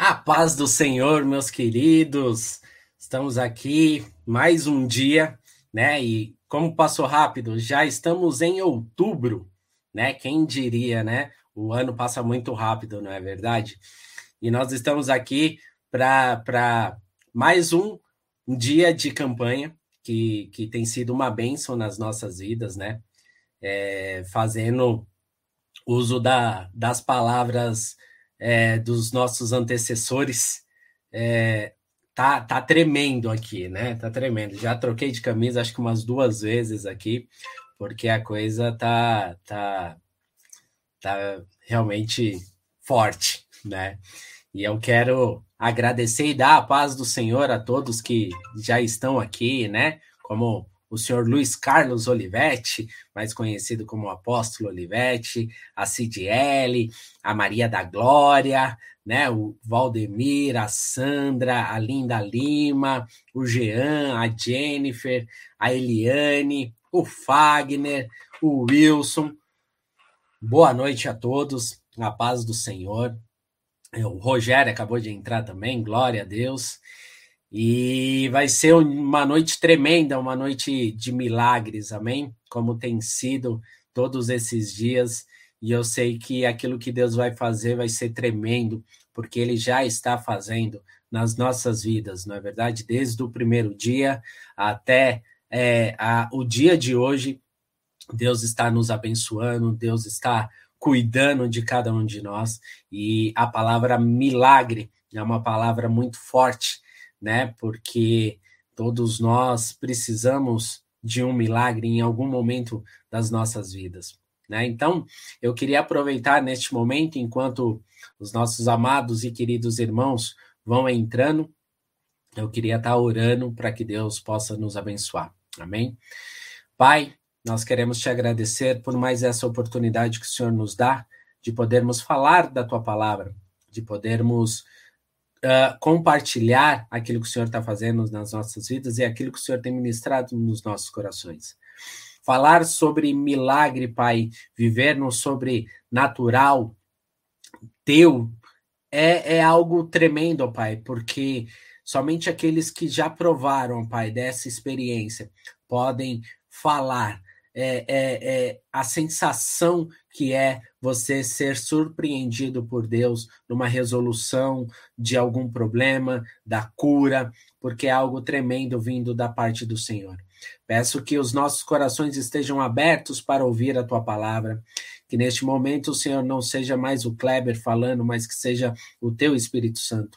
A paz do Senhor, meus queridos. Estamos aqui mais um dia, né? E como passou rápido, já estamos em outubro, né? Quem diria, né? O ano passa muito rápido, não é verdade? E nós estamos aqui para mais um, dia de campanha que, que tem sido uma bênção nas nossas vidas, né? É, fazendo uso da, das palavras é, dos nossos antecessores é, tá, tá tremendo aqui, né? Tá tremendo. Já troquei de camisa acho que umas duas vezes aqui, porque a coisa tá, tá, tá realmente forte, né? E eu quero agradecer e dar a paz do Senhor a todos que já estão aqui, né? Como o senhor Luiz Carlos Olivetti, mais conhecido como Apóstolo Olivetti, a Cidiele, a Maria da Glória, né, o Valdemir, a Sandra, a Linda Lima, o Jean, a Jennifer, a Eliane, o Fagner, o Wilson. Boa noite a todos, a paz do Senhor. O Rogério acabou de entrar também, glória a Deus. E vai ser uma noite tremenda, uma noite de milagres, amém? Como tem sido todos esses dias. E eu sei que aquilo que Deus vai fazer vai ser tremendo, porque Ele já está fazendo nas nossas vidas, não é verdade? Desde o primeiro dia até é, a, o dia de hoje, Deus está nos abençoando, Deus está cuidando de cada um de nós. E a palavra milagre é uma palavra muito forte né? Porque todos nós precisamos de um milagre em algum momento das nossas vidas. Né? Então, eu queria aproveitar neste momento, enquanto os nossos amados e queridos irmãos vão entrando, eu queria estar orando para que Deus possa nos abençoar. Amém? Pai, nós queremos te agradecer por mais essa oportunidade que o Senhor nos dá de podermos falar da tua palavra, de podermos uh, compartilhar aquilo que o Senhor está fazendo nas nossas vidas e aquilo que o Senhor tem ministrado nos nossos corações. Falar sobre milagre, Pai, viver no sobrenatural teu é, é algo tremendo, Pai, porque somente aqueles que já provaram, Pai, dessa experiência podem falar é, é, é, a sensação que é você ser surpreendido por Deus numa resolução de algum problema, da cura, porque é algo tremendo vindo da parte do Senhor. Peço que os nossos corações estejam abertos para ouvir a tua palavra, que neste momento o Senhor não seja mais o Kleber falando, mas que seja o teu Espírito Santo.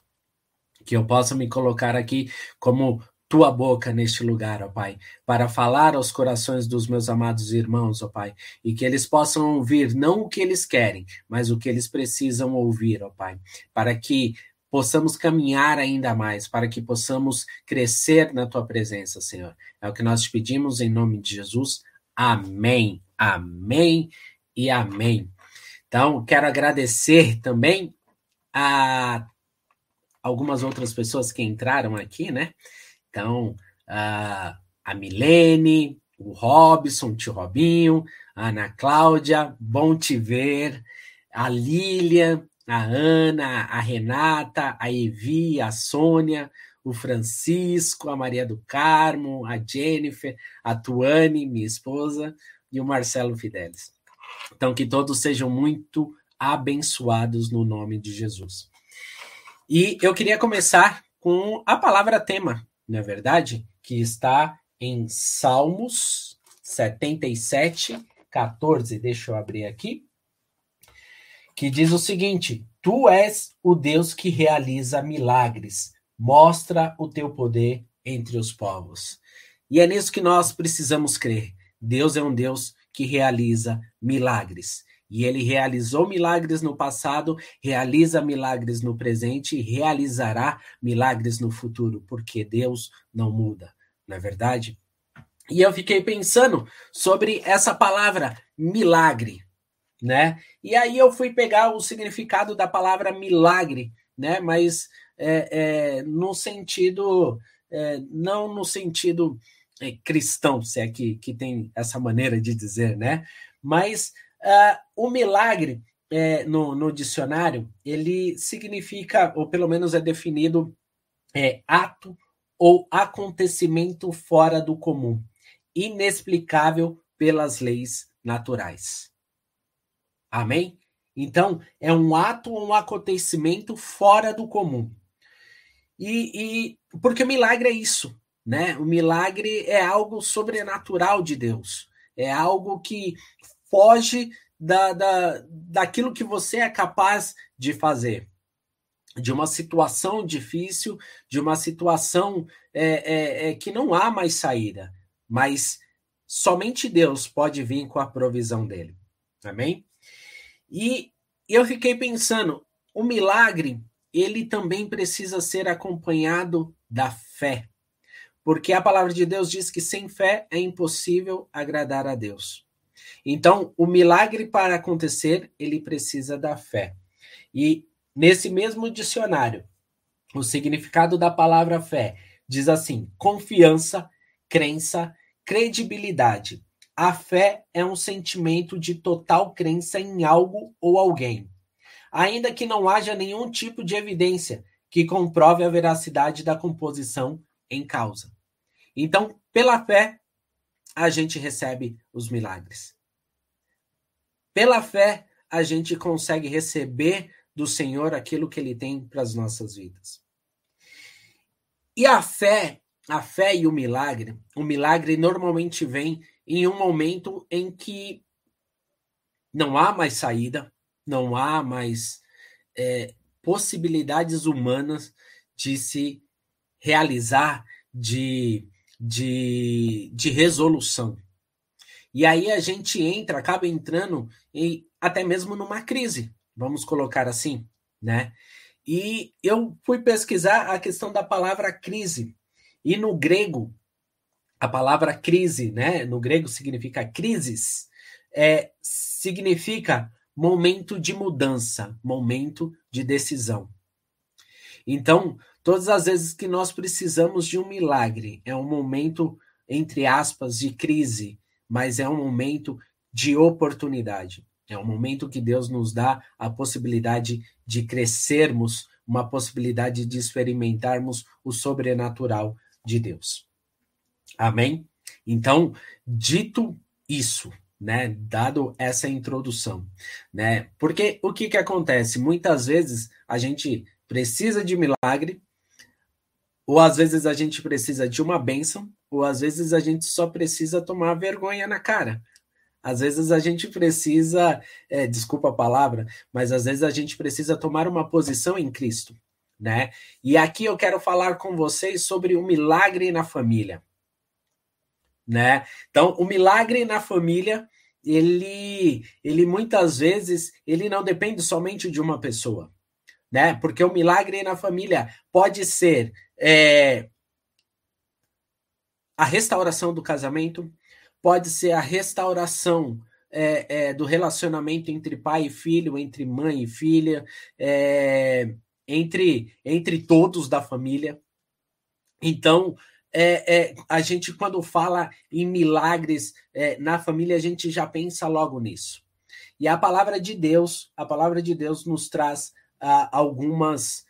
Que eu possa me colocar aqui como tua boca neste lugar, ó Pai, para falar aos corações dos meus amados irmãos, ó Pai, e que eles possam ouvir não o que eles querem, mas o que eles precisam ouvir, ó Pai, para que possamos caminhar ainda mais, para que possamos crescer na tua presença, Senhor. É o que nós te pedimos em nome de Jesus. Amém. Amém e amém. Então, quero agradecer também a algumas outras pessoas que entraram aqui, né? Então, a, a Milene, o Robson, o tio Robinho, a Ana Cláudia, bom te ver, a Lilian, a Ana, a Renata, a Evi, a Sônia, o Francisco, a Maria do Carmo, a Jennifer, a Tuane, minha esposa, e o Marcelo Fidelis. Então, que todos sejam muito abençoados no nome de Jesus. E eu queria começar com a palavra tema não é verdade? Que está em Salmos 77, 14. Deixa eu abrir aqui. Que diz o seguinte: Tu és o Deus que realiza milagres, mostra o teu poder entre os povos. E é nisso que nós precisamos crer. Deus é um Deus que realiza milagres. E ele realizou milagres no passado, realiza milagres no presente e realizará milagres no futuro, porque Deus não muda, não é verdade? E eu fiquei pensando sobre essa palavra milagre, né? E aí eu fui pegar o significado da palavra milagre, né? Mas é, é, no sentido, é, não no sentido é, cristão, se é que, que tem essa maneira de dizer, né? Mas Uh, o milagre é, no, no dicionário, ele significa, ou pelo menos é definido, é, ato ou acontecimento fora do comum, inexplicável pelas leis naturais. Amém? Então, é um ato ou um acontecimento fora do comum. E, e porque o milagre é isso, né? O milagre é algo sobrenatural de Deus. É algo que foge da, da, daquilo que você é capaz de fazer de uma situação difícil, de uma situação é, é, é, que não há mais saída, mas somente Deus pode vir com a provisão dele. Amém? E eu fiquei pensando, o milagre, ele também precisa ser acompanhado da fé. Porque a palavra de Deus diz que sem fé é impossível agradar a Deus. Então, o milagre para acontecer, ele precisa da fé. E Nesse mesmo dicionário, o significado da palavra fé diz assim: confiança, crença, credibilidade. A fé é um sentimento de total crença em algo ou alguém, ainda que não haja nenhum tipo de evidência que comprove a veracidade da composição em causa. Então, pela fé, a gente recebe os milagres. Pela fé, a gente consegue receber do Senhor aquilo que ele tem para as nossas vidas. E a fé, a fé e o milagre, o milagre normalmente vem em um momento em que não há mais saída, não há mais é, possibilidades humanas de se realizar, de, de, de resolução. E aí a gente entra, acaba entrando em, até mesmo numa crise vamos colocar assim, né? E eu fui pesquisar a questão da palavra crise. E no grego, a palavra crise, né? No grego significa crises, é, significa momento de mudança, momento de decisão. Então, todas as vezes que nós precisamos de um milagre, é um momento, entre aspas, de crise, mas é um momento de oportunidade. É um momento que Deus nos dá a possibilidade de crescermos, uma possibilidade de experimentarmos o sobrenatural de Deus. Amém? Então, dito isso, né, dado essa introdução, né? Porque o que que acontece? Muitas vezes a gente precisa de milagre, ou às vezes a gente precisa de uma bênção, ou às vezes a gente só precisa tomar vergonha na cara. Às vezes a gente precisa, é, desculpa a palavra, mas às vezes a gente precisa tomar uma posição em Cristo, né? E aqui eu quero falar com vocês sobre o milagre na família, né? Então, o milagre na família, ele, ele muitas vezes, ele não depende somente de uma pessoa, né? Porque o milagre na família pode ser é, a restauração do casamento, pode ser a restauração é, é, do relacionamento entre pai e filho, entre mãe e filha, é, entre, entre todos da família. Então, é, é, a gente, quando fala em milagres é, na família, a gente já pensa logo nisso. E a palavra de Deus, a palavra de Deus nos traz ah, algumas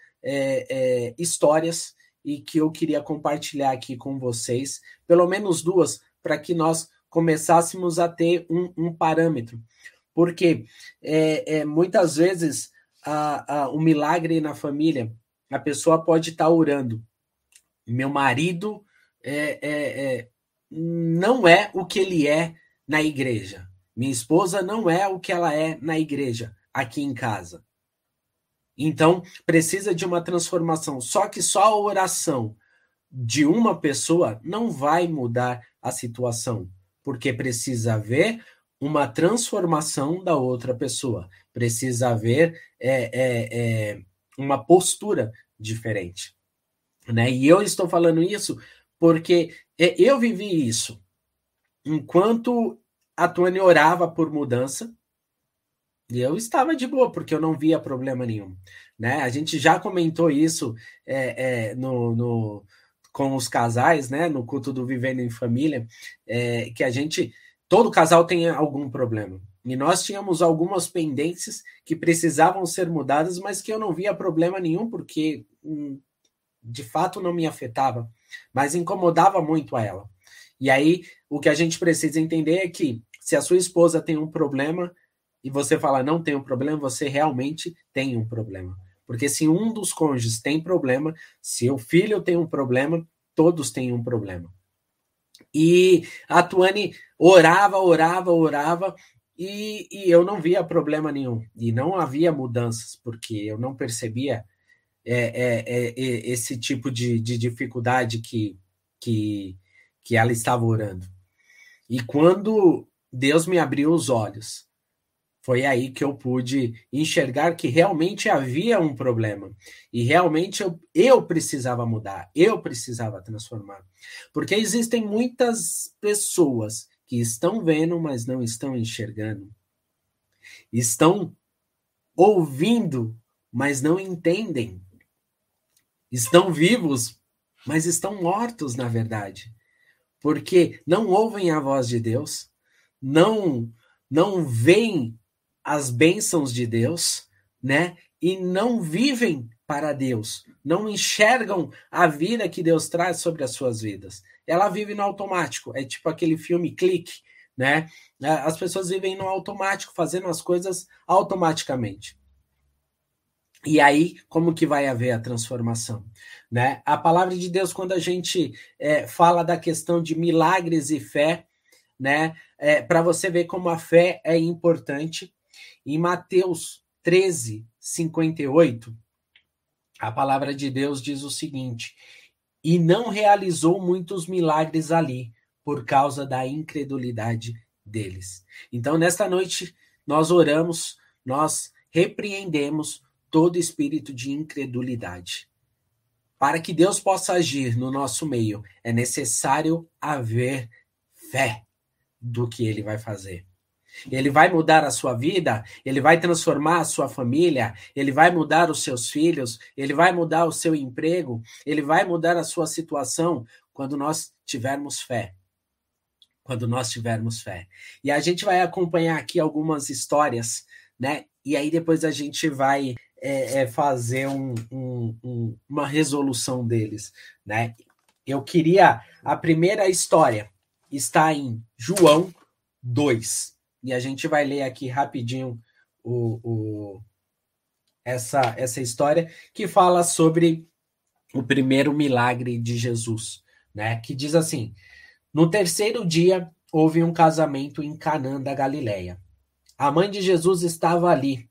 histórias e que eu queria compartilhar aqui com vocês, pelo menos duas, para que nós começássemos a ter um, um parâmetro. Porque é, é, muitas vezes a, a, o milagre na família, a pessoa pode estar tá orando. Meu marido é, é, é, não é o que ele é na igreja. Minha esposa não é o que ela é na igreja, aqui em casa. Então, precisa de uma transformação. Só que só a oração de uma pessoa não vai mudar a situação porque precisa haver uma transformação da outra pessoa, precisa haver é, é, é, uma postura diferente. Né? E eu estou falando isso porque é, eu vivi isso. Enquanto a Tony orava por mudança, eu estava de boa, porque eu não via problema nenhum. Né? A gente já comentou isso é, é, no, no com os casais, né, no culto do Vivendo em Família, é, que a gente, todo casal tem algum problema. E nós tínhamos algumas pendências que precisavam ser mudadas, mas que eu não via problema nenhum, porque hum, de fato não me afetava, mas incomodava muito a ela. E aí, o que a gente precisa entender é que se a sua esposa tem um problema e você fala não tem um problema, você realmente tem um problema. Porque se um dos cônjuges tem problema, se o filho tem um problema, todos têm um problema. E a Tuane orava, orava, orava, e, e, eu não via problema nenhum. E não havia mudanças, porque eu não percebia é, é, é, é, esse tipo de, de dificuldade que, que, que ela estava orando. E quando Deus me abriu os olhos, foi aí que eu pude enxergar que realmente havia um problema. E realmente eu, eu precisava mudar, eu precisava transformar. Porque existem muitas pessoas que estão vendo, mas não estão enxergando. Estão ouvindo, mas não entendem. Estão vivos, mas estão mortos, na verdade. Porque não ouvem a voz de Deus, não não veem as bênçãos de Deus, né? E não vivem para Deus, não enxergam a vida que Deus traz sobre as suas vidas. Ela vive no automático, é tipo aquele filme Clique, né? As pessoas vivem no automático, fazendo as coisas automaticamente. E aí, como que vai haver a transformação? Né? A palavra de Deus, quando a gente é, fala da questão de milagres e fé, né? É, Para você ver como a fé é importante, em Mateus 13, 58, a palavra de Deus diz o seguinte: E não realizou muitos milagres ali, por causa da incredulidade deles. Então, nesta noite, nós oramos, nós repreendemos todo espírito de incredulidade. Para que Deus possa agir no nosso meio, é necessário haver fé do que ele vai fazer. Ele vai mudar a sua vida, ele vai transformar a sua família, ele vai mudar os seus filhos, ele vai mudar o seu emprego, ele vai mudar a sua situação quando nós tivermos fé. Quando nós tivermos fé. E a gente vai acompanhar aqui algumas histórias, né? E aí depois a gente vai é, é fazer um, um, um, uma resolução deles, né? Eu queria. A primeira história está em João 2 e a gente vai ler aqui rapidinho o, o, essa, essa história que fala sobre o primeiro milagre de Jesus, né? Que diz assim: No terceiro dia houve um casamento em Canaã da Galileia. A mãe de Jesus estava ali.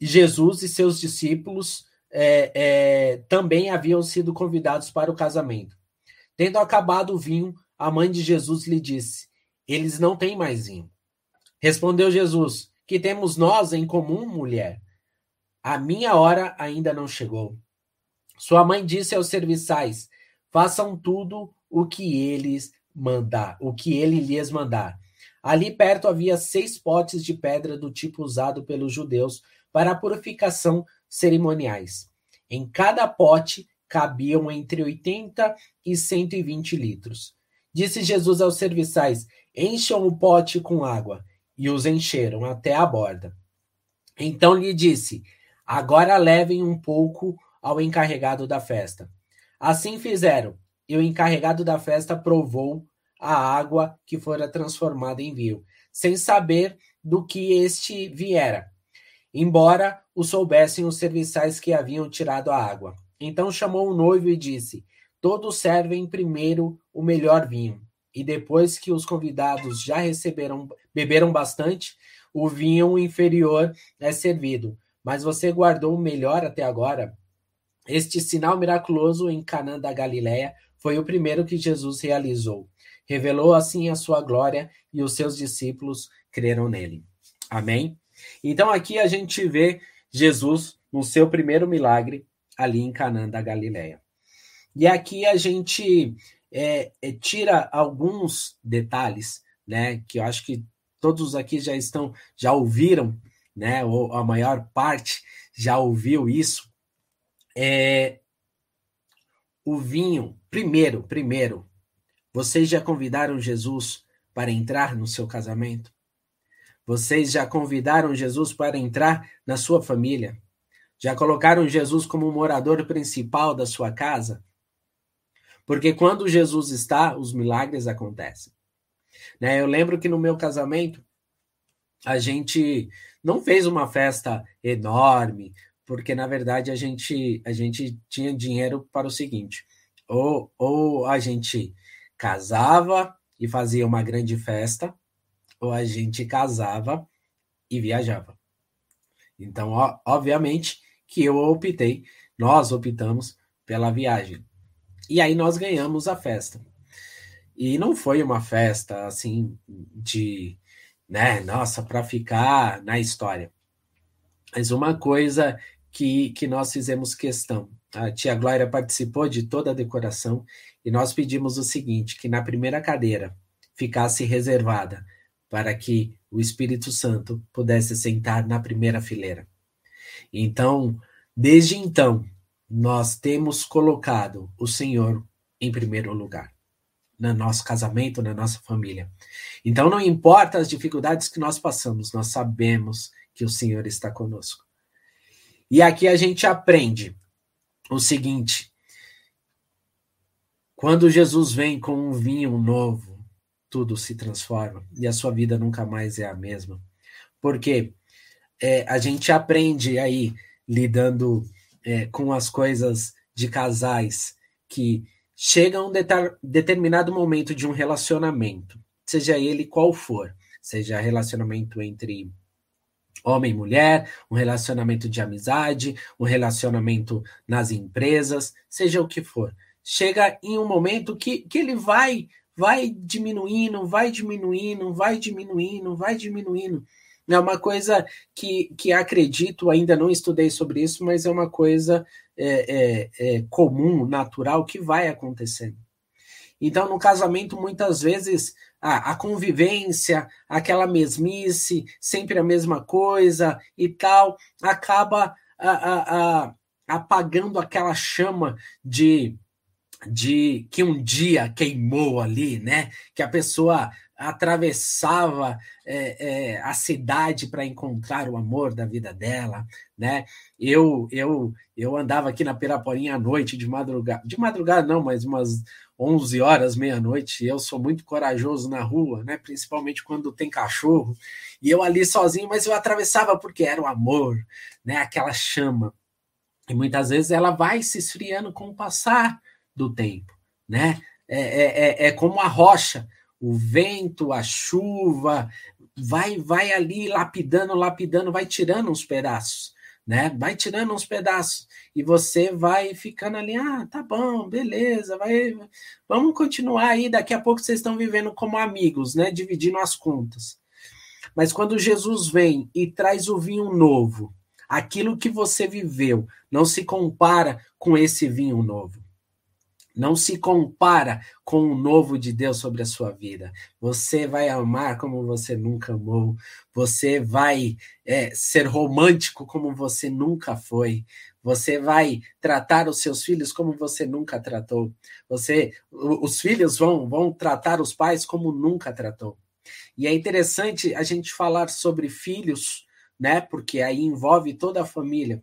Jesus e seus discípulos é, é, também haviam sido convidados para o casamento. Tendo acabado o vinho, a mãe de Jesus lhe disse: eles não têm mais vinho. Respondeu Jesus: Que temos nós em comum, mulher? A minha hora ainda não chegou. Sua mãe disse aos serviçais: Façam tudo o que eles mandar, o que ele lhes mandar. Ali perto havia seis potes de pedra do tipo usado pelos judeus para a purificação cerimoniais. Em cada pote cabiam entre 80 e 120 litros. Disse Jesus aos serviçais: Encham o pote com água. E os encheram até a borda. Então lhe disse: Agora levem um pouco ao encarregado da festa. Assim fizeram, e o encarregado da festa provou a água que fora transformada em vinho, sem saber do que este viera, embora o soubessem os serviçais que haviam tirado a água. Então chamou o noivo e disse: Todos servem primeiro o melhor vinho, e depois que os convidados já receberam, beberam bastante, o vinho inferior é servido. Mas você guardou o melhor até agora. Este sinal miraculoso em Canaã da Galileia foi o primeiro que Jesus realizou. Revelou assim a sua glória e os seus discípulos creram nele. Amém? Então aqui a gente vê Jesus no seu primeiro milagre ali em Canaã da Galileia. E aqui a gente é, é, tira alguns detalhes, né? Que eu acho que todos aqui já estão, já ouviram, né? Ou a maior parte já ouviu isso. É, o vinho, primeiro, primeiro, vocês já convidaram Jesus para entrar no seu casamento? Vocês já convidaram Jesus para entrar na sua família? Já colocaram Jesus como morador principal da sua casa? Porque quando Jesus está, os milagres acontecem. Né? Eu lembro que no meu casamento, a gente não fez uma festa enorme, porque na verdade a gente, a gente tinha dinheiro para o seguinte: ou, ou a gente casava e fazia uma grande festa, ou a gente casava e viajava. Então, obviamente que eu optei, nós optamos pela viagem. E aí nós ganhamos a festa. E não foi uma festa assim de, né, nossa, para ficar na história. Mas uma coisa que, que nós fizemos questão. A tia Glória participou de toda a decoração e nós pedimos o seguinte: que na primeira cadeira ficasse reservada para que o Espírito Santo pudesse sentar na primeira fileira. Então, desde então, nós temos colocado o Senhor em primeiro lugar no nosso casamento, na nossa família. Então, não importa as dificuldades que nós passamos, nós sabemos que o Senhor está conosco. E aqui a gente aprende o seguinte: quando Jesus vem com um vinho novo, tudo se transforma e a sua vida nunca mais é a mesma. Porque é, a gente aprende aí, lidando é, com as coisas de casais, que chega um determinado momento de um relacionamento, seja ele qual for, seja relacionamento entre homem e mulher, um relacionamento de amizade, um relacionamento nas empresas, seja o que for. Chega em um momento que, que ele vai vai diminuindo, vai diminuindo, vai diminuindo, vai diminuindo. É uma coisa que, que acredito, ainda não estudei sobre isso, mas é uma coisa é, é, é comum, natural, que vai acontecendo. Então, no casamento, muitas vezes, a, a, convivência, aquela mesmice, sempre a mesma coisa e tal, acaba a, a, apagando aquela chama de, de que um dia queimou ali, né? Que a pessoa atravessava é, é, a cidade para encontrar o amor da vida dela, né? Eu eu eu andava aqui na Piraporinha à noite de madrugada, de madrugada não, mas umas 11 horas, meia-noite. Eu sou muito corajoso na rua, né? Principalmente quando tem cachorro. E eu ali sozinho, mas eu atravessava porque era o amor, né? Aquela chama. E muitas vezes ela vai se esfriando com o passar do tempo, né? É, é, é, é como a rocha o vento, a chuva, vai vai ali lapidando, lapidando, vai tirando uns pedaços, né? Vai tirando uns pedaços e você vai ficando ali, ah, tá bom, beleza, vai, vamos continuar aí, daqui a pouco vocês estão vivendo como amigos, né? Dividindo as contas. Mas quando Jesus vem e traz o vinho novo, aquilo que você viveu não se compara com esse vinho novo. Não se compara com o novo de Deus sobre a sua vida. Você vai amar como você nunca amou. Você vai é, ser romântico como você nunca foi. Você vai tratar os seus filhos como você nunca tratou. Você, os filhos vão, vão tratar os pais como nunca tratou. E é interessante a gente falar sobre filhos, né? Porque aí envolve toda a família,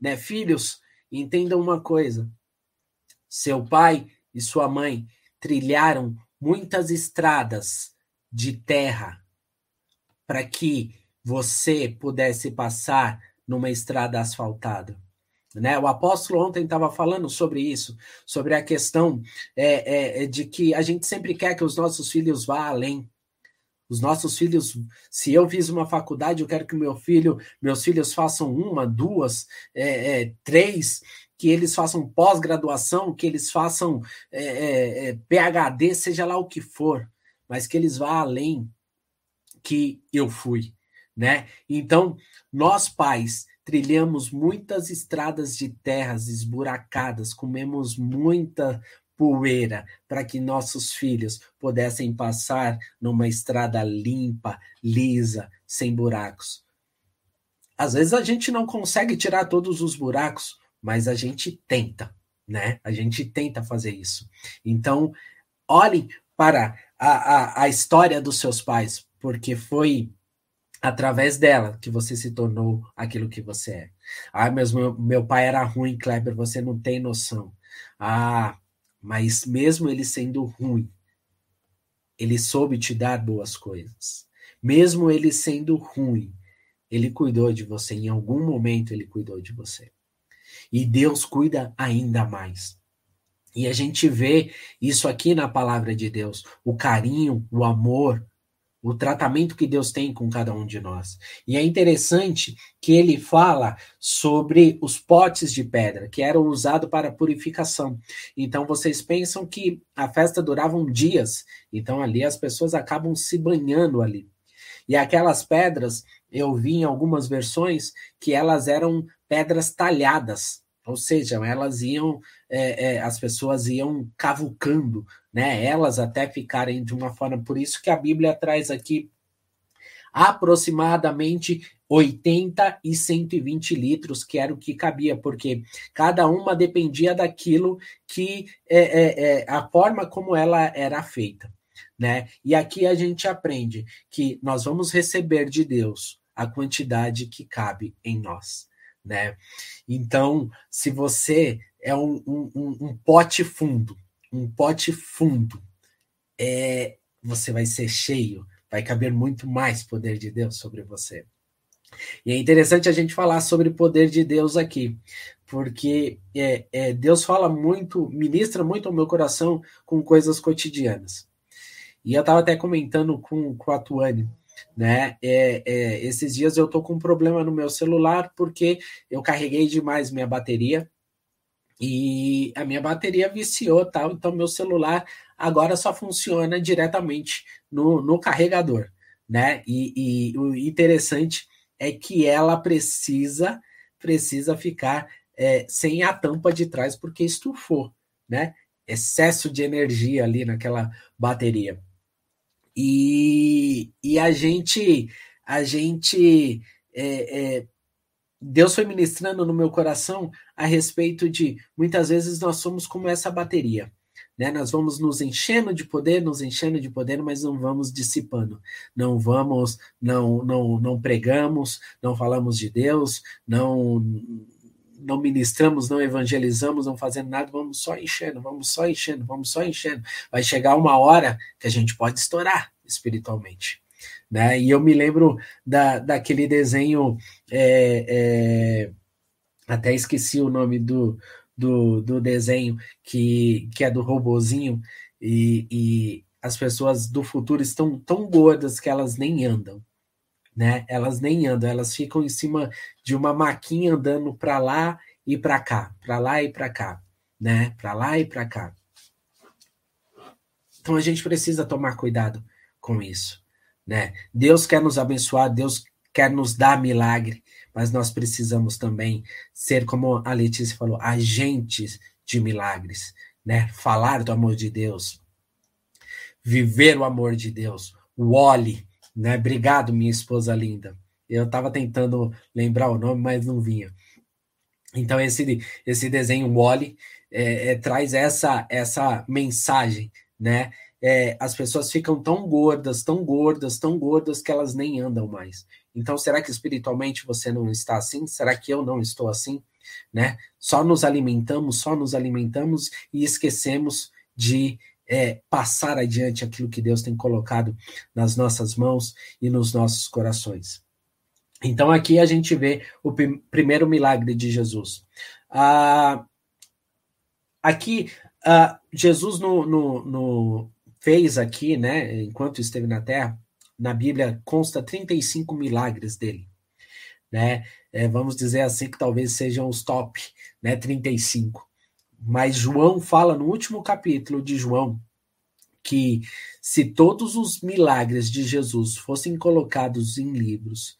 né? Filhos, entendam uma coisa seu pai e sua mãe trilharam muitas estradas de terra para que você pudesse passar numa estrada asfaltada. Né? O apóstolo ontem estava falando sobre isso, sobre a questão é, é, é, de que a gente sempre quer que os nossos filhos vá além. Os nossos filhos, se eu fiz uma faculdade, eu quero que meu filho, meus filhos façam uma, duas, é, é três, que eles façam pós-graduação, que eles façam é, é, é PhD, seja lá o que for, mas que eles vá além que eu fui, né? Então, nós pais trilhamos muitas estradas de terras esburacadas, comemos muita poeira para que nossos filhos pudessem passar numa estrada limpa, lisa, sem buracos. Às vezes a gente não consegue tirar todos os buracos, mas a gente tenta, né? A gente tenta fazer isso. Então, olhem para a, a, a história dos seus pais, porque foi através dela que você se tornou aquilo que você é. Ah, mas meu, meu pai era ruim, Kleber, você não tem noção. Ah, mas mesmo ele sendo ruim, ele soube te dar boas coisas. Mesmo ele sendo ruim, ele cuidou de você. Em algum momento ele cuidou de você. E Deus cuida ainda mais. E a gente vê isso aqui na palavra de Deus: o carinho, o amor, o tratamento que Deus tem com cada um de nós. E é interessante que ele fala sobre os potes de pedra, que eram usados para purificação. Então vocês pensam que a festa durava dias, então ali as pessoas acabam se banhando ali. E aquelas pedras, eu vi em algumas versões que elas eram pedras talhadas, ou seja, elas iam, é, é, as pessoas iam cavucando, né? Elas até ficarem de uma forma. Por isso que a Bíblia traz aqui aproximadamente 80 e 120 litros, que era o que cabia, porque cada uma dependia daquilo que é, é, é, a forma como ela era feita. Né? E aqui a gente aprende que nós vamos receber de Deus a quantidade que cabe em nós né? Então, se você é um, um, um pote fundo, um pote fundo, é, você vai ser cheio, vai caber muito mais poder de Deus sobre você. E é interessante a gente falar sobre poder de Deus aqui, porque é, é, Deus fala muito, ministra muito ao meu coração com coisas cotidianas. E eu estava até comentando com, com a Tuane, né? É, é, esses dias eu tô com um problema no meu celular porque eu carreguei demais minha bateria e a minha bateria viciou tal, então meu celular agora só funciona diretamente no, no carregador, né? E, e o interessante é que ela precisa precisa ficar é, sem a tampa de trás porque estufou, né? Excesso de energia ali naquela bateria. E, e a gente, a gente, é, é, Deus foi ministrando no meu coração a respeito de muitas vezes nós somos como essa bateria. Né? Nós vamos nos enchendo de poder, nos enchendo de poder, mas não vamos dissipando. Não vamos, não, não, não pregamos, não falamos de Deus, não não ministramos, não evangelizamos, não fazendo nada, vamos só enchendo, vamos só enchendo, vamos só enchendo. Vai chegar uma hora que a gente pode estourar espiritualmente. Né? E eu me lembro da, daquele desenho, é, é, até esqueci o nome do, do, do, desenho, que, que é do robozinho, e, e as pessoas do futuro estão tão gordas que elas nem andam né? Elas nem andam, elas ficam em cima de uma maquinha andando para lá e para cá, para lá e para cá, né? Para lá e para cá. Então a gente precisa tomar cuidado com isso, né? Deus quer nos abençoar, Deus quer nos dar milagre, mas nós precisamos também ser como a Letícia falou, agentes de milagres, né? Falar do amor de Deus, viver o amor de Deus, o Oli, né? Obrigado, minha esposa linda. Eu estava tentando lembrar o nome, mas não vinha. Então, esse, esse desenho Wally é, é, traz essa, essa mensagem, né? É, as pessoas ficam tão gordas, tão gordas, tão gordas que elas nem andam mais. Então, será que espiritualmente você não está assim? Será que eu não estou assim? Né? Só nos alimentamos, só nos alimentamos e esquecemos de é, passar adiante aquilo que Deus tem colocado nas nossas mãos e nos nossos corações. Então aqui a gente vê o primeiro milagre de Jesus. Ah, aqui ah, Jesus no, no, no, fez aqui, né, enquanto esteve na Terra, na Bíblia consta 35 milagres dele, né? É, vamos dizer assim que talvez sejam os top, né, 35. Mas João fala no último capítulo de João que se todos os milagres de Jesus fossem colocados em livros,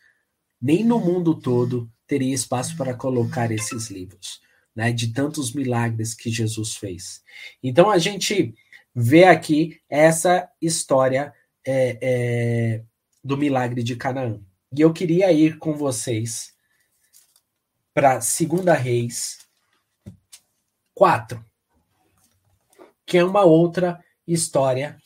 nem no mundo todo teria espaço para colocar esses livros, né, de tantos milagres que Jesus fez. Então a gente vê aqui essa história é, é, do milagre de Canaã. E eu queria ir com vocês para Segunda Reis 4, que é uma outra história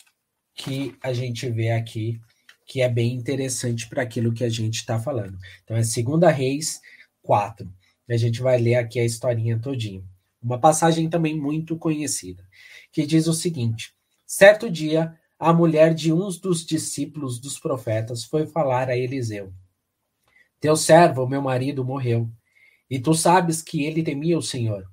que a gente vê aqui, que é bem interessante para aquilo que a gente está falando. Então é 2 Reis 4. A gente vai ler aqui a historinha todinha. Uma passagem também muito conhecida, que diz o seguinte: Certo dia, a mulher de um dos discípulos dos profetas foi falar a Eliseu: Teu servo, meu marido, morreu, e tu sabes que ele temia o Senhor.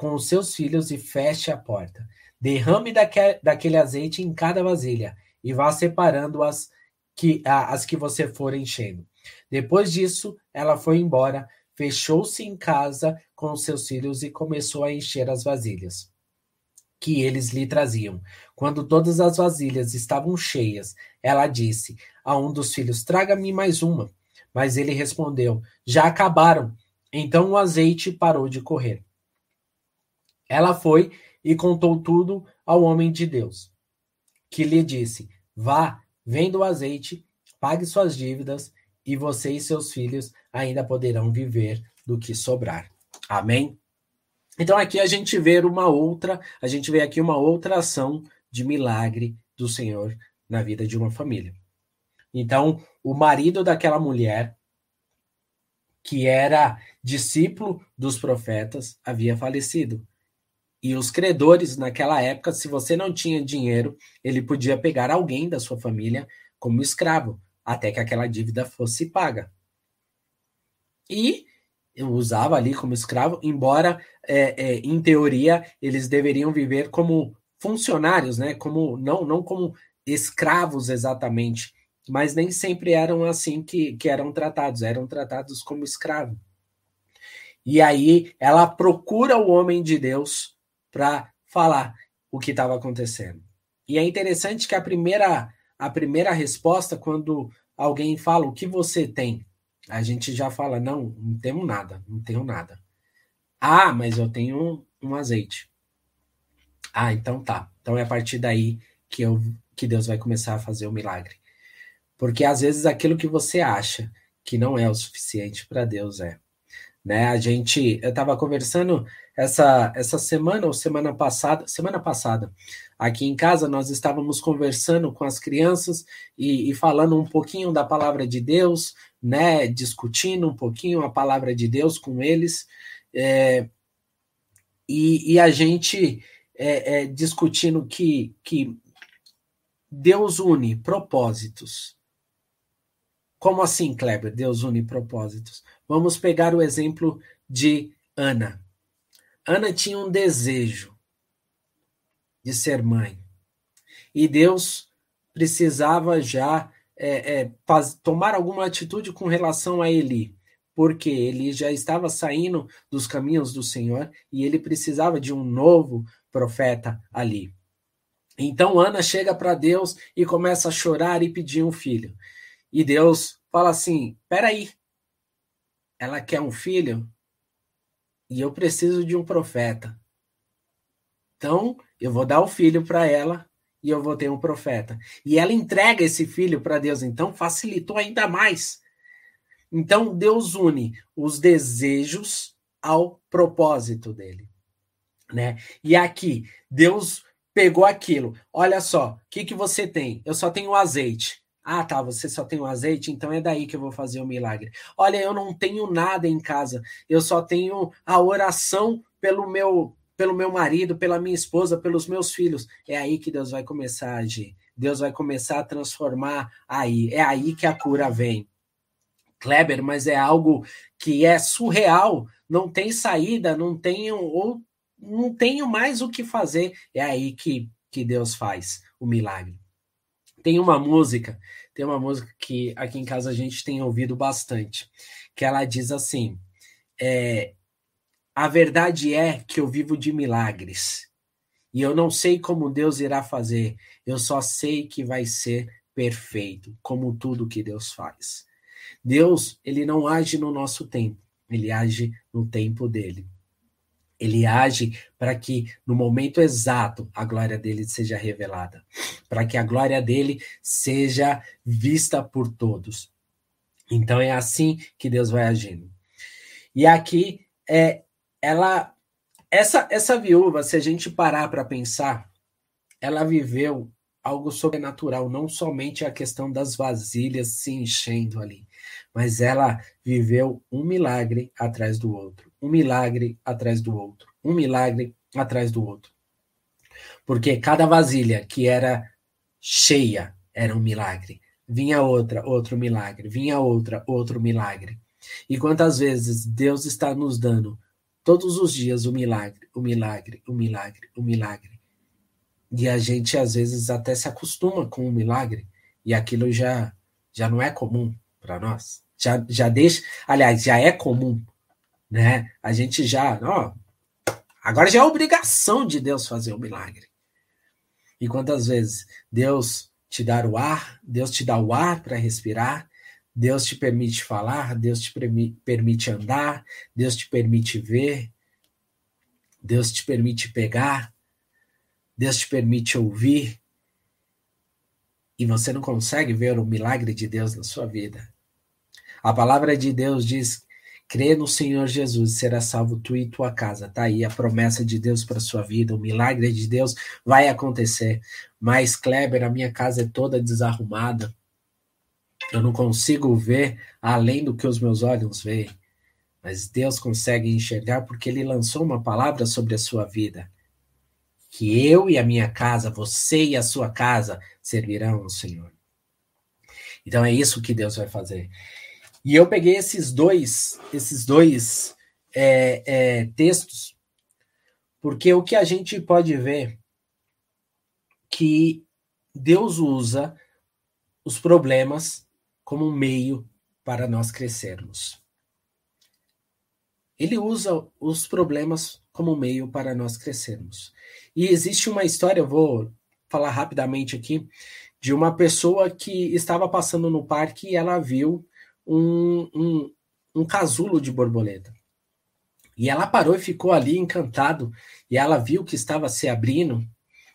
com os seus filhos e feche a porta. Derrame daquele azeite em cada vasilha e vá separando as que, as que você for enchendo. Depois disso, ela foi embora, fechou-se em casa com os seus filhos e começou a encher as vasilhas que eles lhe traziam. Quando todas as vasilhas estavam cheias, ela disse a um dos filhos: Traga-me mais uma. Mas ele respondeu: Já acabaram. Então o azeite parou de correr. Ela foi e contou tudo ao homem de Deus, que lhe disse: Vá, venda o azeite, pague suas dívidas, e você e seus filhos ainda poderão viver do que sobrar. Amém? Então aqui a gente vê uma outra, a gente vê aqui uma outra ação de milagre do Senhor na vida de uma família. Então, o marido daquela mulher que era discípulo dos profetas havia falecido. E os credores, naquela época, se você não tinha dinheiro, ele podia pegar alguém da sua família como escravo, até que aquela dívida fosse paga. E usava ali como escravo, embora, é, é, em teoria, eles deveriam viver como funcionários, né? Como não, não como escravos exatamente, mas nem sempre eram assim que, que eram tratados, eram tratados como escravo. E aí ela procura o homem de Deus para falar o que estava acontecendo. E é interessante que a primeira a primeira resposta quando alguém fala o que você tem, a gente já fala não, não tenho nada, não tenho nada. Ah, mas eu tenho um, azeite. Ah, então tá. Então é a partir daí que eu que Deus vai começar a fazer o milagre. Porque às vezes aquilo que você acha que não é o suficiente para Deus é. Né? A gente, eu estava conversando essa, essa semana ou semana passada, semana passada, aqui em casa nós estávamos conversando com as crianças e, e falando um pouquinho da palavra de Deus, né? Discutindo um pouquinho a palavra de Deus com eles. É, e, e, a gente é, é, discutindo que, que Deus une propósitos. Como assim, Kleber? Deus une propósitos. Vamos pegar o exemplo de Ana. Ana tinha um desejo de ser mãe. E Deus precisava já é, é, tomar alguma atitude com relação a Eli, porque ele já estava saindo dos caminhos do Senhor e ele precisava de um novo profeta ali. Então Ana chega para Deus e começa a chorar e pedir um filho. E Deus fala assim: peraí, ela quer um filho e eu preciso de um profeta. Então, eu vou dar o filho para ela e eu vou ter um profeta. E ela entrega esse filho para Deus, então facilitou ainda mais. Então, Deus une os desejos ao propósito dele, né? E aqui, Deus pegou aquilo. Olha só, o que que você tem? Eu só tenho azeite. Ah, tá, você só tem o azeite, então é daí que eu vou fazer o milagre. Olha, eu não tenho nada em casa, eu só tenho a oração pelo meu pelo meu marido, pela minha esposa, pelos meus filhos. É aí que Deus vai começar a agir. Deus vai começar a transformar aí. É aí que a cura vem. Kleber, mas é algo que é surreal, não tem saída, não tenho ou não tenho mais o que fazer. É aí que, que Deus faz o milagre. Tem uma música, tem uma música que aqui em casa a gente tem ouvido bastante, que ela diz assim: é, a verdade é que eu vivo de milagres. E eu não sei como Deus irá fazer, eu só sei que vai ser perfeito, como tudo que Deus faz. Deus, ele não age no nosso tempo, ele age no tempo dele. Ele age para que no momento exato a glória dele seja revelada, para que a glória dele seja vista por todos. Então é assim que Deus vai agindo. E aqui é ela essa essa viúva, se a gente parar para pensar, ela viveu algo sobrenatural, não somente a questão das vasilhas se enchendo ali, mas ela viveu um milagre atrás do outro, um milagre atrás do outro, um milagre atrás do outro. Porque cada vasilha que era cheia era um milagre. Vinha outra, outro milagre. Vinha outra, outro milagre. E quantas vezes Deus está nos dando todos os dias o milagre, o milagre, o milagre, o milagre. E a gente às vezes até se acostuma com o milagre e aquilo já já não é comum para nós. Já, já deixa, aliás, já é comum, né? A gente já, ó, agora já é obrigação de Deus fazer o milagre. E quantas vezes Deus te dá o ar, Deus te dá o ar para respirar, Deus te permite falar, Deus te permite andar, Deus te permite ver, Deus te permite pegar, Deus te permite ouvir, e você não consegue ver o milagre de Deus na sua vida. A palavra de Deus diz: crê no Senhor Jesus, será salvo tu e tua casa. Tá aí a promessa de Deus para sua vida, o milagre de Deus vai acontecer. Mas Kleber, a minha casa é toda desarrumada. Eu não consigo ver além do que os meus olhos veem. Mas Deus consegue enxergar porque ele lançou uma palavra sobre a sua vida que eu e a minha casa, você e a sua casa servirão ao Senhor. Então é isso que Deus vai fazer. E eu peguei esses dois, esses dois é, é, textos, porque o que a gente pode ver que Deus usa os problemas como um meio para nós crescermos. Ele usa os problemas como meio para nós crescermos. E existe uma história, eu vou falar rapidamente aqui, de uma pessoa que estava passando no parque e ela viu um, um, um casulo de borboleta. E ela parou e ficou ali encantado, e ela viu que estava se abrindo,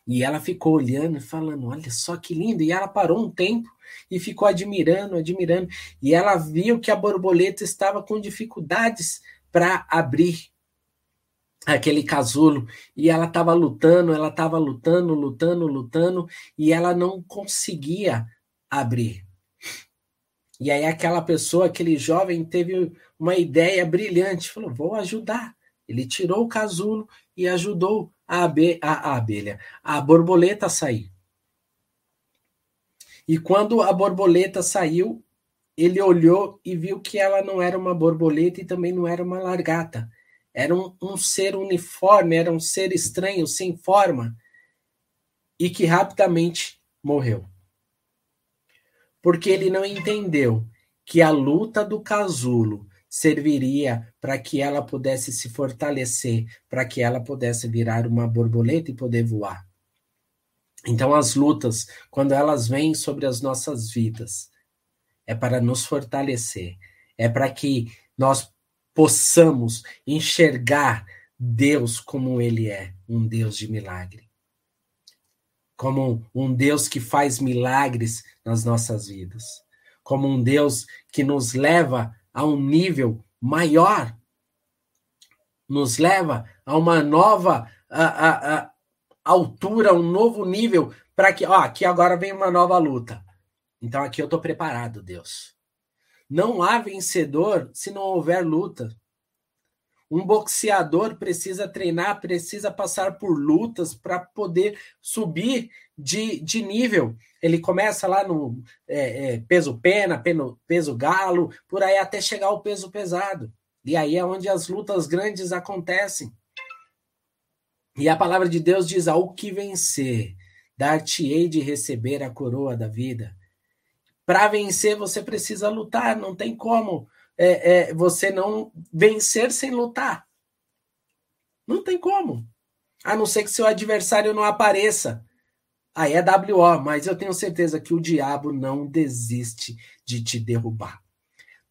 e ela ficou olhando e falando: Olha só que lindo! E ela parou um tempo e ficou admirando, admirando. E ela viu que a borboleta estava com dificuldades para abrir aquele casulo e ela estava lutando, ela estava lutando, lutando, lutando e ela não conseguia abrir. E aí aquela pessoa, aquele jovem teve uma ideia brilhante, falou: "Vou ajudar". Ele tirou o casulo e ajudou a, abe a, a abelha, a borboleta a sair. E quando a borboleta saiu, ele olhou e viu que ela não era uma borboleta e também não era uma largata. Era um, um ser uniforme, era um ser estranho, sem forma, e que rapidamente morreu. Porque ele não entendeu que a luta do casulo serviria para que ela pudesse se fortalecer, para que ela pudesse virar uma borboleta e poder voar. Então, as lutas, quando elas vêm sobre as nossas vidas, é para nos fortalecer, é para que nós possamos enxergar Deus como Ele é, um Deus de milagre. Como um Deus que faz milagres nas nossas vidas. Como um Deus que nos leva a um nível maior. Nos leva a uma nova a, a, a altura, um novo nível, para que, ó, aqui agora vem uma nova luta. Então aqui eu estou preparado, Deus. Não há vencedor se não houver luta. Um boxeador precisa treinar, precisa passar por lutas para poder subir de, de nível. Ele começa lá no é, é, peso pena, peno, peso galo, por aí até chegar ao peso pesado. E aí é onde as lutas grandes acontecem. E a palavra de Deus diz: ao que vencer, dar-te-ei de receber a coroa da vida. Para vencer, você precisa lutar, não tem como é, é, você não vencer sem lutar. Não tem como. A não ser que seu adversário não apareça Ah, é WO, mas eu tenho certeza que o diabo não desiste de te derrubar.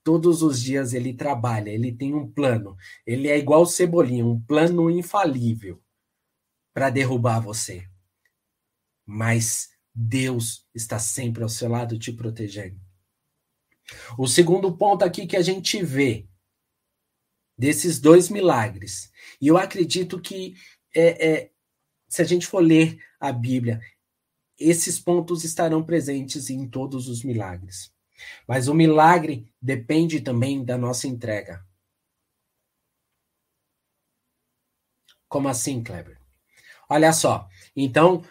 Todos os dias ele trabalha, ele tem um plano. Ele é igual o Cebolinha, um plano infalível para derrubar você. Mas Deus está sempre ao seu lado te protegendo. O segundo ponto aqui que a gente vê desses dois milagres, e eu acredito que é, é, se a gente for ler a Bíblia, esses pontos estarão presentes em todos os milagres. Mas o milagre depende também da nossa entrega. Como assim, Kleber? Olha só. Então,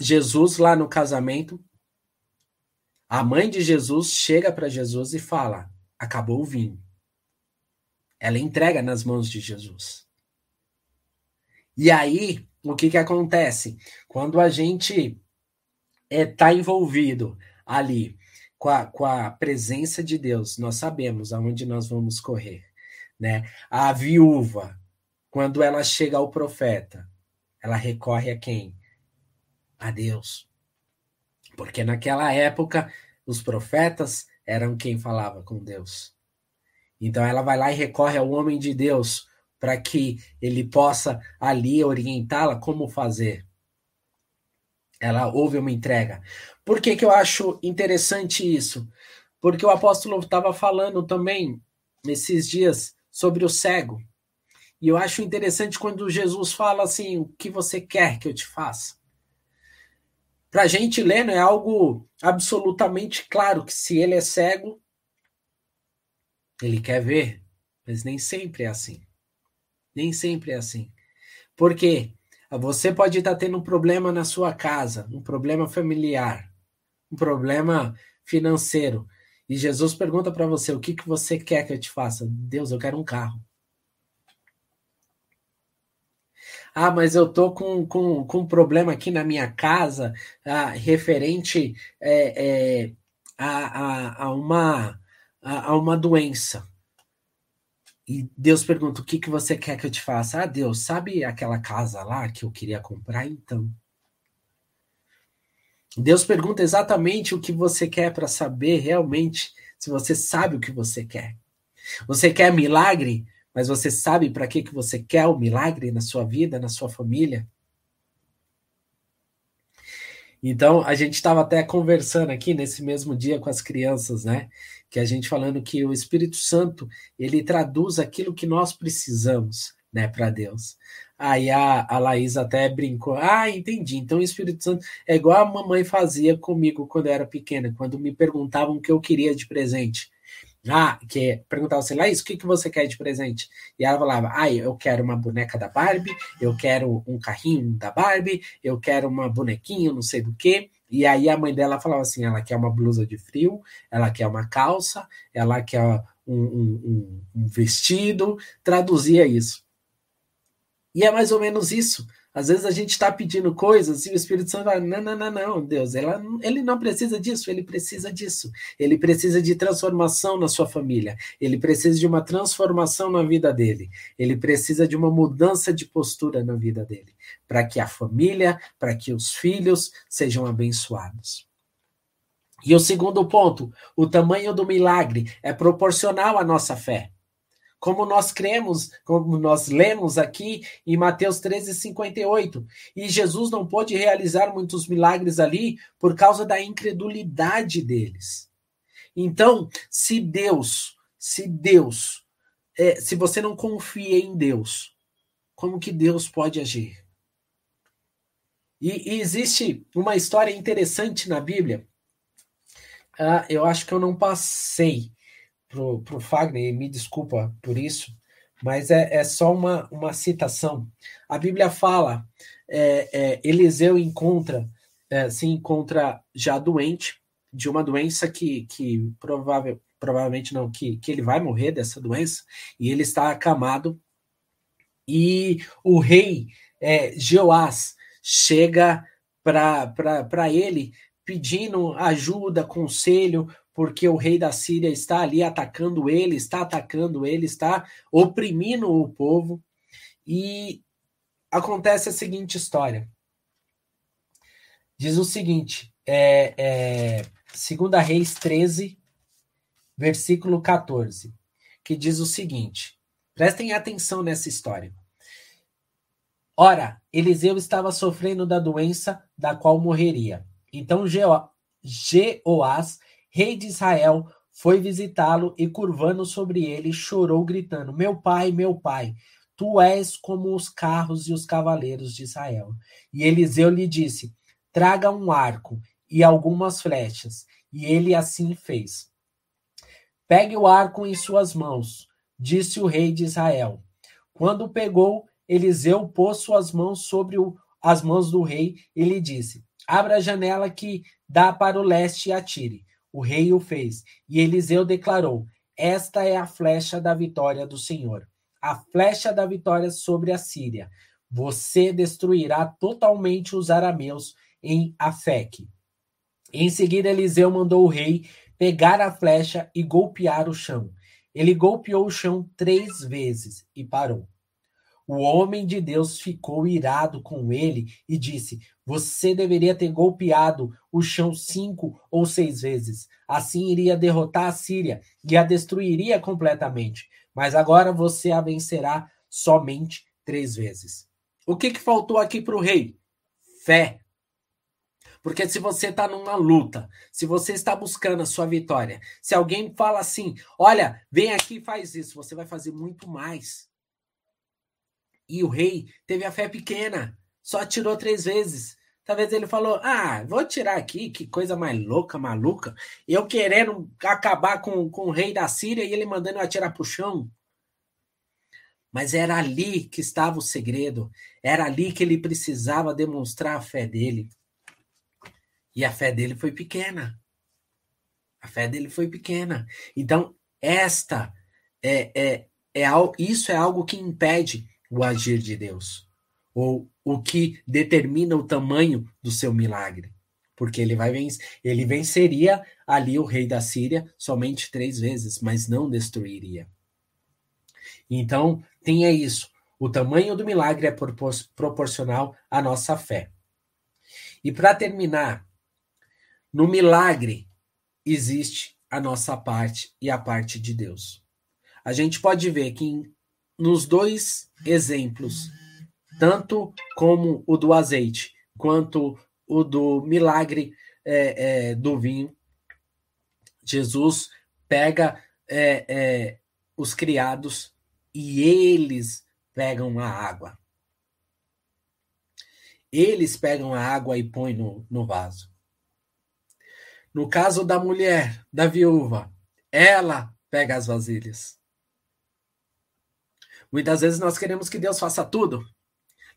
Jesus lá no casamento, a mãe de Jesus chega para Jesus e fala: acabou o vinho. Ela entrega nas mãos de Jesus. E aí, o que, que acontece? Quando a gente está é, tá envolvido ali com a, com a presença de Deus, nós sabemos aonde nós vamos correr. Né? A viúva, quando ela chega ao profeta, ela recorre a quem? A Deus. Porque naquela época, os profetas eram quem falava com Deus. Então ela vai lá e recorre ao homem de Deus para que ele possa ali orientá-la como fazer. Ela ouve uma entrega. Por que, que eu acho interessante isso? Porque o apóstolo estava falando também nesses dias sobre o cego. E eu acho interessante quando Jesus fala assim: o que você quer que eu te faça? Para a gente ler, não é algo absolutamente claro que se ele é cego, ele quer ver, mas nem sempre é assim. Nem sempre é assim. Por quê? Você pode estar tendo um problema na sua casa, um problema familiar, um problema financeiro. E Jesus pergunta para você: o que, que você quer que eu te faça? Deus, eu quero um carro. Ah, mas eu tô com, com, com um problema aqui na minha casa ah, referente é, é, a, a, a, uma, a, a uma doença. E Deus pergunta: o que, que você quer que eu te faça? Ah, Deus, sabe aquela casa lá que eu queria comprar? Então. Deus pergunta exatamente o que você quer para saber realmente se você sabe o que você quer. Você quer milagre? Mas você sabe para que, que você quer o milagre na sua vida, na sua família? Então, a gente estava até conversando aqui nesse mesmo dia com as crianças, né? Que a gente falando que o Espírito Santo, ele traduz aquilo que nós precisamos, né, para Deus. Aí a, a Laís até brincou. Ah, entendi. Então o Espírito Santo é igual a mamãe fazia comigo quando eu era pequena, quando me perguntavam o que eu queria de presente. Ah, que perguntava assim, Laís, o que, que você quer de presente? E ela falava, ah, eu quero uma boneca da Barbie, eu quero um carrinho da Barbie, eu quero uma bonequinha, não sei do que. E aí a mãe dela falava assim, ela quer uma blusa de frio, ela quer uma calça, ela quer um, um, um vestido, traduzia isso. E é mais ou menos isso. Às vezes a gente está pedindo coisas e o Espírito Santo fala: não, não, não, não, Deus, ela, ele não precisa disso, ele precisa disso. Ele precisa de transformação na sua família, ele precisa de uma transformação na vida dele, ele precisa de uma mudança de postura na vida dele, para que a família, para que os filhos sejam abençoados. E o segundo ponto, o tamanho do milagre é proporcional à nossa fé como nós cremos, como nós lemos aqui em Mateus 13, 58. E Jesus não pôde realizar muitos milagres ali por causa da incredulidade deles. Então, se Deus, se Deus, é, se você não confia em Deus, como que Deus pode agir? E, e existe uma história interessante na Bíblia. Uh, eu acho que eu não passei pro, pro Fagner, me desculpa por isso, mas é, é só uma, uma citação. A Bíblia fala, é, é, Eliseu encontra, é, se encontra já doente de uma doença que, que provável, provavelmente não, que, que ele vai morrer dessa doença, e ele está acamado, e o rei é, Jeoás chega para ele pedindo ajuda, conselho, porque o rei da Síria está ali atacando ele, está atacando ele, está oprimindo o povo. E acontece a seguinte história. diz o seguinte: é, é, 2 Reis 13, versículo 14, que diz o seguinte: prestem atenção nessa história. Ora, Eliseu estava sofrendo da doença da qual morreria. Então Jeoás, rei de Israel, foi visitá-lo e, curvando sobre ele, chorou, gritando: Meu pai, meu pai, tu és como os carros e os cavaleiros de Israel. E Eliseu lhe disse: Traga um arco e algumas flechas. E ele assim fez. Pegue o arco em suas mãos, disse o rei de Israel. Quando pegou, Eliseu pôs suas mãos sobre o, as mãos do rei e lhe disse: Abra a janela que dá para o leste e atire. O rei o fez. E Eliseu declarou: Esta é a flecha da vitória do Senhor, a flecha da vitória sobre a Síria. Você destruirá totalmente os arameus em Afeque. Em seguida, Eliseu mandou o rei pegar a flecha e golpear o chão. Ele golpeou o chão três vezes e parou. O homem de Deus ficou irado com ele e disse: Você deveria ter golpeado o chão cinco ou seis vezes. Assim iria derrotar a Síria e a destruiria completamente. Mas agora você a vencerá somente três vezes. O que, que faltou aqui para o rei? Fé. Porque se você está numa luta, se você está buscando a sua vitória, se alguém fala assim: olha, vem aqui e faz isso, você vai fazer muito mais. E o rei teve a fé pequena, só tirou três vezes. Talvez ele falou: Ah, vou tirar aqui, que coisa mais louca, maluca. Eu querendo acabar com, com o rei da Síria e ele mandando eu atirar para o chão. Mas era ali que estava o segredo. Era ali que ele precisava demonstrar a fé dele. E a fé dele foi pequena. A fé dele foi pequena. Então, esta é, é, é isso é algo que impede o agir de Deus, ou o que determina o tamanho do seu milagre. Porque ele vai vencer, ele venceria ali o rei da Síria somente três vezes, mas não destruiria. Então, tenha isso. O tamanho do milagre é proporcional à nossa fé. E para terminar, no milagre existe a nossa parte e a parte de Deus. A gente pode ver que nos dois exemplos, tanto como o do azeite, quanto o do milagre é, é, do vinho, Jesus pega é, é os criados e eles pegam a água. Eles pegam a água e põem no, no vaso. No caso da mulher, da viúva, ela pega as vasilhas. Muitas vezes nós queremos que Deus faça tudo.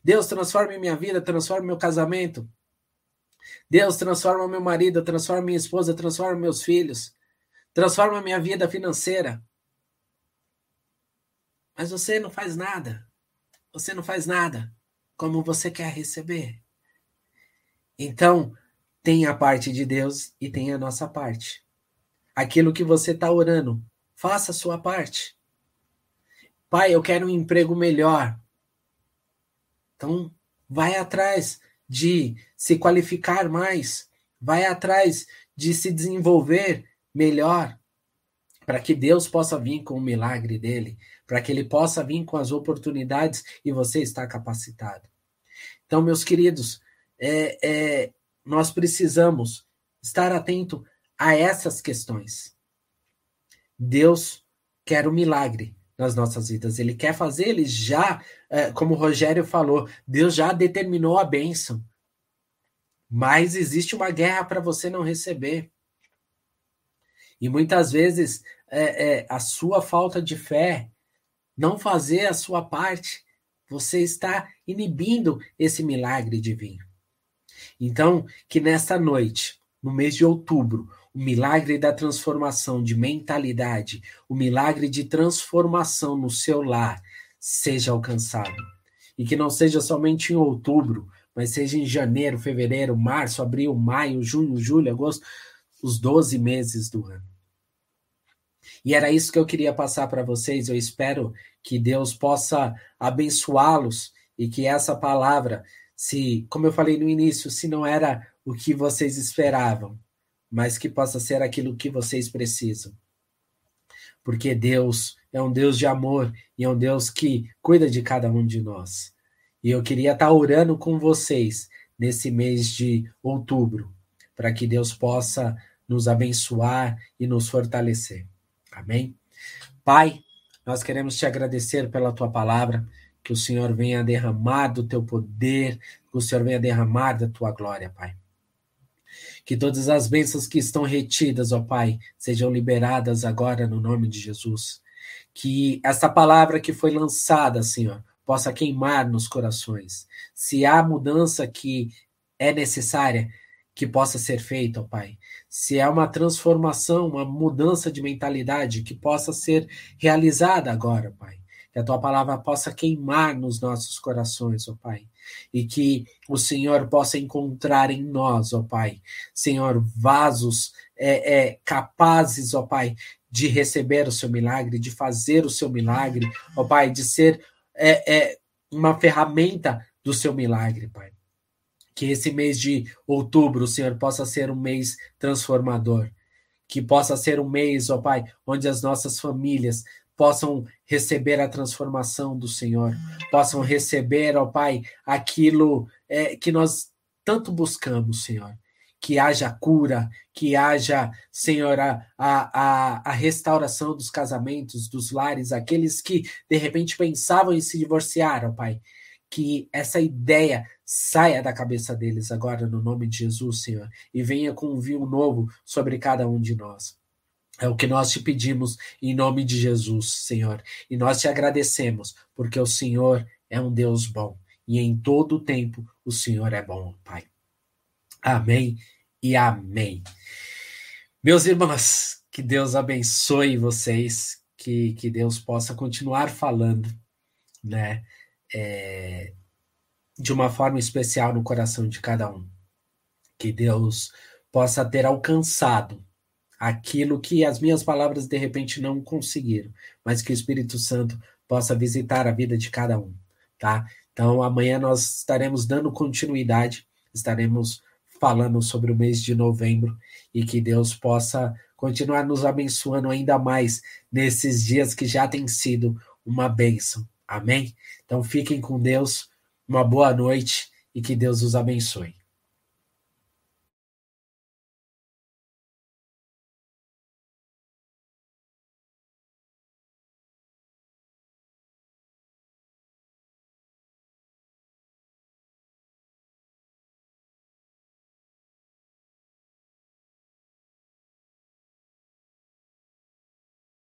Deus transforme minha vida, transforme meu casamento. Deus transforma meu marido, transforma minha esposa, transforma meus filhos. Transforma minha vida financeira. Mas você não faz nada. Você não faz nada como você quer receber. Então, tem a parte de Deus e tem a nossa parte. Aquilo que você está orando, faça a sua parte. Pai, eu quero um emprego melhor. Então, vai atrás de se qualificar mais, vai atrás de se desenvolver melhor, para que Deus possa vir com o milagre dele, para que ele possa vir com as oportunidades e você está capacitado. Então, meus queridos, é, é, nós precisamos estar atento a essas questões. Deus quer o milagre, nas nossas vidas. Ele quer fazer, ele já, é, como o Rogério falou, Deus já determinou a bênção. Mas existe uma guerra para você não receber. E muitas vezes é, é, a sua falta de fé, não fazer a sua parte, você está inibindo esse milagre divino. Então, que nesta noite, no mês de outubro, o milagre da transformação de mentalidade, o milagre de transformação no seu lar seja alcançado. E que não seja somente em outubro, mas seja em janeiro, fevereiro, março, abril, maio, junho, julho, agosto, os 12 meses do ano. E era isso que eu queria passar para vocês. Eu espero que Deus possa abençoá-los e que essa palavra, se, como eu falei no início, se não era o que vocês esperavam, mas que possa ser aquilo que vocês precisam. Porque Deus é um Deus de amor e é um Deus que cuida de cada um de nós. E eu queria estar orando com vocês nesse mês de outubro, para que Deus possa nos abençoar e nos fortalecer. Amém? Pai, nós queremos te agradecer pela tua palavra, que o Senhor venha derramar do teu poder, que o Senhor venha derramar da tua glória, Pai. Que todas as bênçãos que estão retidas, ó Pai, sejam liberadas agora no nome de Jesus. Que essa palavra que foi lançada, Senhor, possa queimar nos corações. Se há mudança que é necessária, que possa ser feita, ó Pai. Se há uma transformação, uma mudança de mentalidade que possa ser realizada agora, Pai. Que a tua palavra possa queimar nos nossos corações, ó Pai. E que o Senhor possa encontrar em nós, ó Pai, Senhor, vasos é, é, capazes, ó Pai, de receber o seu milagre, de fazer o seu milagre, ó Pai, de ser é, é uma ferramenta do seu milagre, Pai. Que esse mês de outubro, Senhor, possa ser um mês transformador. Que possa ser um mês, ó Pai, onde as nossas famílias possam receber a transformação do Senhor, possam receber, ó Pai, aquilo é, que nós tanto buscamos, Senhor que haja cura, que haja, Senhor, a, a, a restauração dos casamentos, dos lares, aqueles que de repente pensavam em se divorciar, ó Pai. Que essa ideia saia da cabeça deles agora, no nome de Jesus, Senhor, e venha com um vinho novo sobre cada um de nós. É o que nós te pedimos em nome de Jesus, Senhor. E nós te agradecemos, porque o Senhor é um Deus bom. E em todo o tempo o Senhor é bom, Pai. Amém e amém. Meus irmãos, que Deus abençoe vocês, que, que Deus possa continuar falando, né, é, de uma forma especial no coração de cada um. Que Deus possa ter alcançado aquilo que as minhas palavras de repente não conseguiram, mas que o Espírito Santo possa visitar a vida de cada um, tá? Então amanhã nós estaremos dando continuidade, estaremos falando sobre o mês de novembro e que Deus possa continuar nos abençoando ainda mais nesses dias que já tem sido uma bênção. Amém? Então fiquem com Deus, uma boa noite e que Deus os abençoe.